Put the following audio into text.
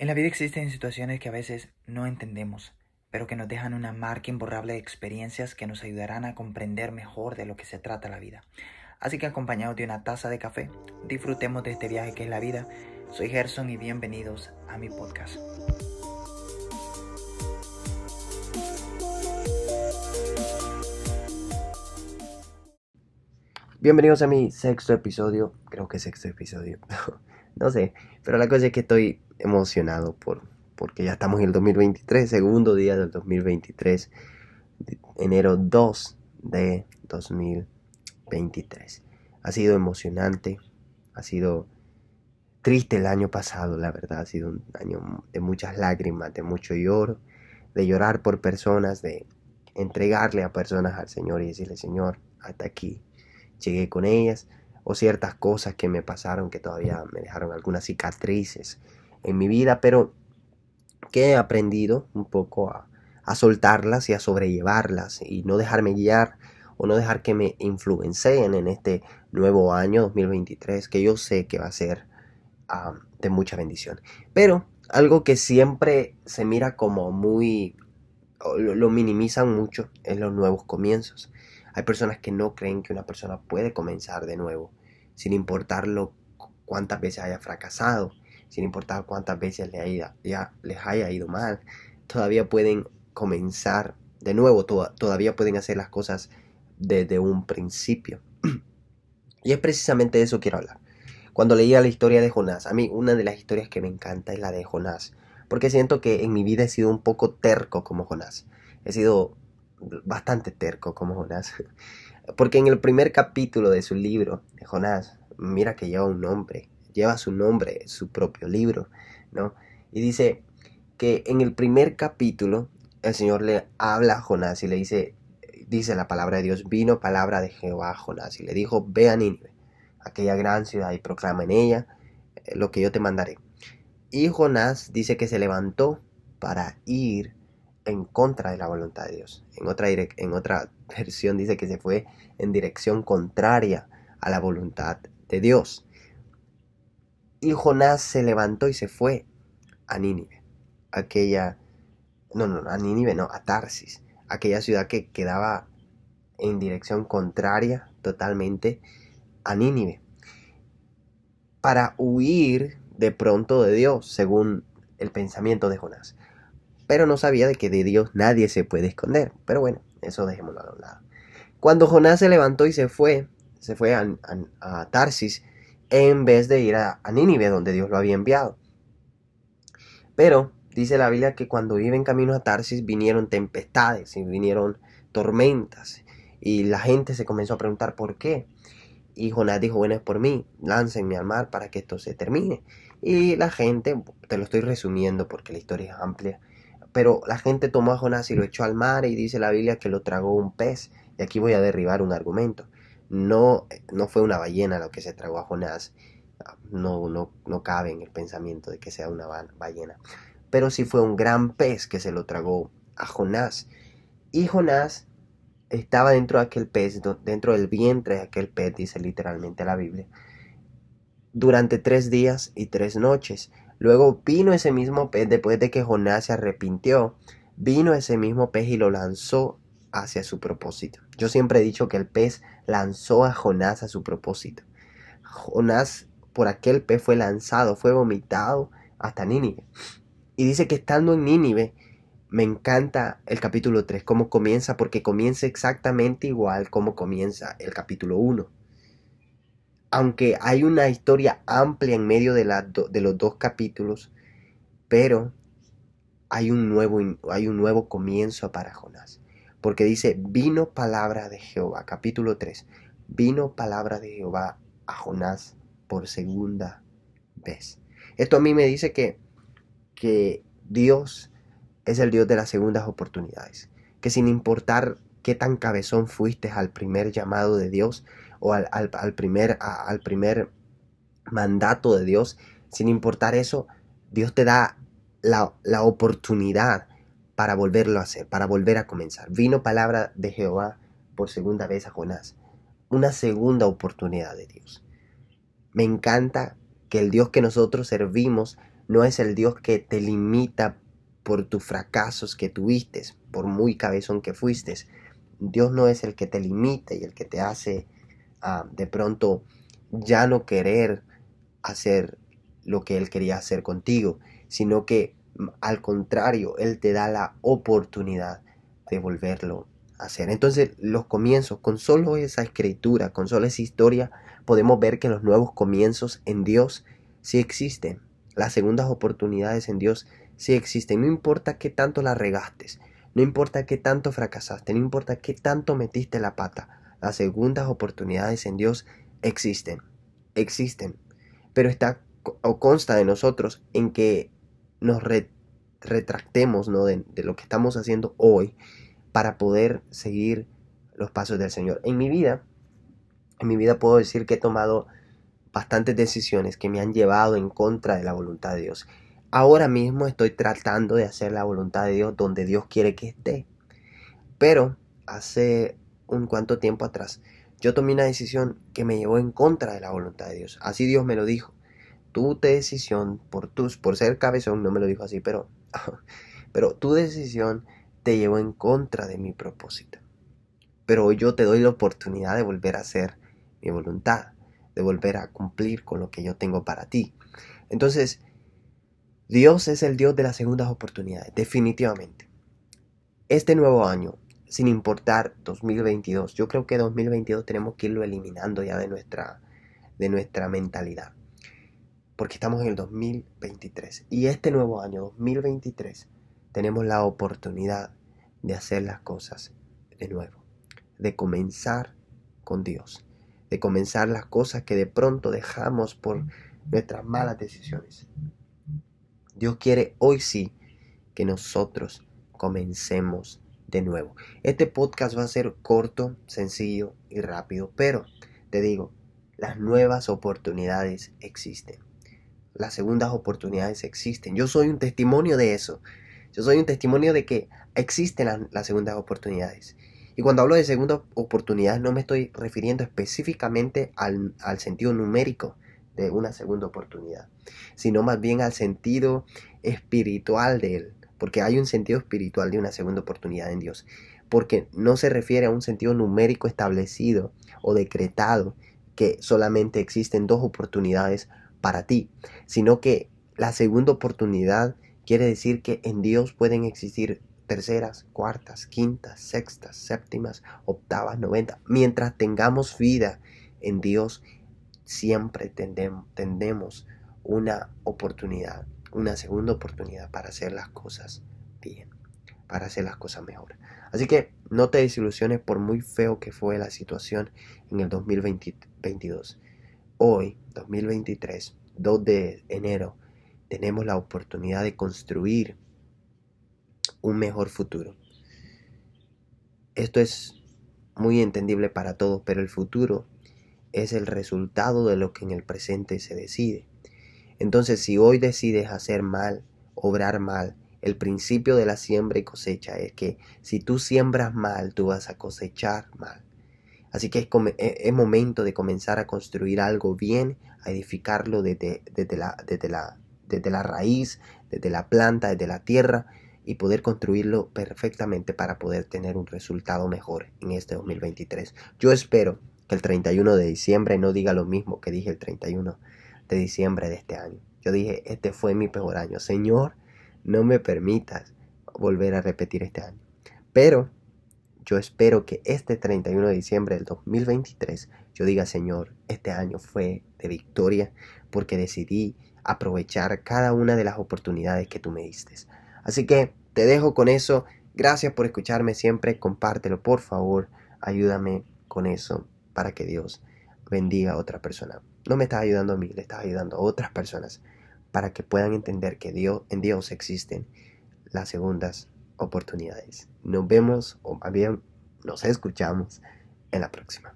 En la vida existen situaciones que a veces no entendemos, pero que nos dejan una marca imborrable de experiencias que nos ayudarán a comprender mejor de lo que se trata la vida. Así que acompañados de una taza de café, disfrutemos de este viaje que es la vida. Soy Gerson y bienvenidos a mi podcast. Bienvenidos a mi sexto episodio, creo que sexto episodio, no sé, pero la cosa es que estoy emocionado por, porque ya estamos en el 2023, segundo día del 2023, enero 2 de 2023. Ha sido emocionante, ha sido triste el año pasado, la verdad, ha sido un año de muchas lágrimas, de mucho lloro, de llorar por personas, de entregarle a personas al Señor y decirle, Señor, hasta aquí llegué con ellas, o ciertas cosas que me pasaron que todavía me dejaron algunas cicatrices en mi vida, pero que he aprendido un poco a, soltarlas y a sobrellevarlas y no dejarme guiar o no dejar que me influencien en este nuevo año 2023 que yo sé que va a ser de mucha bendición. Pero algo que siempre se mira como muy, lo, lo minimizan mucho, es los nuevos comienzos. Hay personas que no creen que una persona puede comenzar de nuevo, sin importar lo, cuántas veces haya fracasado sin importar cuántas veces ya les haya ido mal, todavía pueden comenzar de nuevo, todavía pueden hacer las cosas desde un principio. y es precisamente de eso quiero hablar. Cuando leía la historia de Jonás, a mí una de las historias que me encanta es la de Jonás, porque siento que en mi vida he sido un poco terco como Jonás. He sido bastante terco como Jonás. Porque en el primer capítulo de su libro, Jonás, mira que lleva un nombre, lleva su nombre, su propio libro, ¿no? Y dice que en el primer capítulo el Señor le habla a Jonás y le dice, dice la palabra de Dios, vino palabra de Jehová a Jonás y le dijo, ve a Nínive, aquella gran ciudad y proclama en ella eh, lo que yo te mandaré. Y Jonás dice que se levantó para ir en contra de la voluntad de Dios. En otra, en otra versión dice que se fue en dirección contraria a la voluntad de Dios. Y Jonás se levantó y se fue a Nínive, aquella, no, no, a no, a Tarsis, aquella ciudad que quedaba en dirección contraria totalmente a Nínive, para huir de pronto de Dios, según el pensamiento de Jonás. Pero no sabía de que de Dios nadie se puede esconder. Pero bueno, eso dejémoslo a un lado. Cuando Jonás se levantó y se fue, se fue a, a Tarsis, en vez de ir a, Nínive, donde Dios lo había enviado. Pero dice la Biblia que cuando iban camino a Tarsis vinieron tempestades y vinieron tormentas. Y la gente se comenzó a preguntar por qué. Y Jonás dijo, bueno, es por mí, láncenme al mar para que esto se termine. Y la gente, te lo estoy resumiendo porque la historia es amplia, pero la gente tomó a Jonás y lo echó al mar y dice la Biblia que lo tragó un pez. Y aquí voy a derribar un argumento no, no fue una ballena lo que se tragó a Jonás. No, no, no cabe en el pensamiento de que sea una ballena. Pero sí fue un gran pez que se lo tragó a Jonás. Y Jonás estaba dentro de aquel pez, dentro del vientre de aquel pez, dice literalmente la Biblia, durante tres días y tres noches. Luego vino ese mismo pez, después de que Jonás se arrepintió, vino ese mismo pez y lo lanzó hacia su propósito. Yo siempre he dicho que el pez lanzó a Jonás a su propósito. Jonás por aquel pez fue lanzado, fue vomitado hasta Nínive. Y dice que estando en Nínive, me encanta el capítulo 3, cómo comienza, porque comienza exactamente igual como comienza el capítulo 1. Aunque hay una historia amplia en medio de, de los dos capítulos, pero hay un, nuevo, hay un nuevo comienzo para Jonás porque dice, vino palabra de Jehová, capítulo 3, vino palabra de Jehová a Jonás por segunda vez. Esto a mí me dice que, que Dios es el Dios de las segundas oportunidades, que sin importar qué tan cabezón fuiste al primer llamado de Dios o al, primer, al primer mandato de Dios, sin importar eso, Dios te da la, la oportunidad para volverlo a hacer, para volver a comenzar. Vino palabra de Jehová por segunda vez a Jonás. Una segunda oportunidad de Dios. Me encanta que el Dios que nosotros servimos no es el Dios que te limita por tus fracasos que tuviste, por muy cabezón que fuiste. Dios no es el que te limita y el que te hace de pronto ya no querer hacer lo que Él quería hacer contigo, sino que al contrario, Él te da la oportunidad de volverlo a hacer. Entonces, los comienzos, con solo esa escritura, con solo esa historia, podemos ver que los nuevos comienzos en Dios sí existen. Las segundas oportunidades en Dios sí existen. No importa qué tanto la regastes, no importa qué tanto fracasaste, no importa qué tanto metiste la pata. Las segundas oportunidades en Dios existen. Existen. Pero está o consta de nosotros en que nos retractemos ¿no? de, de lo que estamos haciendo hoy para poder seguir los pasos del Señor. En mi vida, en mi vida puedo decir que he tomado bastantes decisiones que me han llevado en contra de la voluntad de Dios. Ahora mismo estoy tratando de hacer la voluntad de Dios donde Dios quiere que esté. Pero hace un cuanto tiempo atrás yo tomé una decisión que me llevó en contra de la voluntad de Dios. Así Dios me lo dijo. Tu decisión por tus por ser cabezón no me lo dijo así, pero pero tu decisión te llevó en contra de mi propósito. Pero hoy yo te doy la oportunidad de volver a hacer mi voluntad, de volver a cumplir con lo que yo tengo para ti. Entonces, Dios es el Dios de las segundas oportunidades, definitivamente. Este nuevo año, sin importar 2022, yo creo que 2022 tenemos que irlo eliminando ya de nuestra, de nuestra mentalidad. Porque estamos en el 2023. Y este nuevo año, 2023, tenemos la oportunidad de hacer las cosas de nuevo. De comenzar con Dios. De comenzar las cosas que de pronto dejamos por nuestras malas decisiones. Dios quiere hoy sí que nosotros comencemos de nuevo. Este podcast va a ser corto, sencillo y rápido, pero te digo, las nuevas oportunidades existen. Las segundas oportunidades existen. Yo soy un testimonio de eso. Yo soy un testimonio de que existen las, segundas oportunidades. Y cuando hablo de segundas oportunidades no me estoy refiriendo específicamente al, al sentido numérico de una segunda oportunidad, sino más bien al sentido espiritual de él, porque hay un sentido espiritual de una segunda oportunidad en Dios, porque no se refiere a un sentido numérico establecido o decretado que solamente existen dos oportunidades para ti, sino que la segunda oportunidad quiere decir que en Dios pueden existir terceras, cuartas, quintas, sextas, séptimas, octavas, noventas, mientras tengamos vida en Dios siempre tendemos una oportunidad, una segunda oportunidad para hacer las cosas bien, para hacer las cosas mejor. Así que no te desilusiones por muy feo que fue la situación en el 2022. Hoy, 2023, 2 de enero, tenemos la oportunidad de construir un mejor futuro. Esto es muy entendible para todos, pero el futuro es el resultado de lo que en el presente se decide. Entonces, si hoy decides hacer mal, obrar mal, el principio de la siembra y cosecha es que si tú siembras mal, tú vas a cosechar mal. Así que es, momento de comenzar a construir algo bien, a edificarlo desde, la, desde, la, desde la raíz, desde la planta, desde la tierra y poder construirlo perfectamente para poder tener un resultado mejor en este 2023. Yo espero que el 31 de diciembre no diga lo mismo que dije el 31 de diciembre de este año. Yo dije, este fue mi peor año. Señor, no me permitas volver a repetir este año. Pero yo espero que este 31 de diciembre del 2023 yo diga, Señor, este año fue de victoria porque decidí aprovechar cada una de las oportunidades que tú me diste. Así que te dejo con eso. Gracias por escucharme siempre. Compártelo, por favor. Ayúdame con eso para que Dios bendiga a otra persona. No me estás ayudando a mí, le estás ayudando a otras personas para que puedan entender que Dios, en Dios existen las segundas oportunidades. Nos vemos o bien nos escuchamos en la próxima.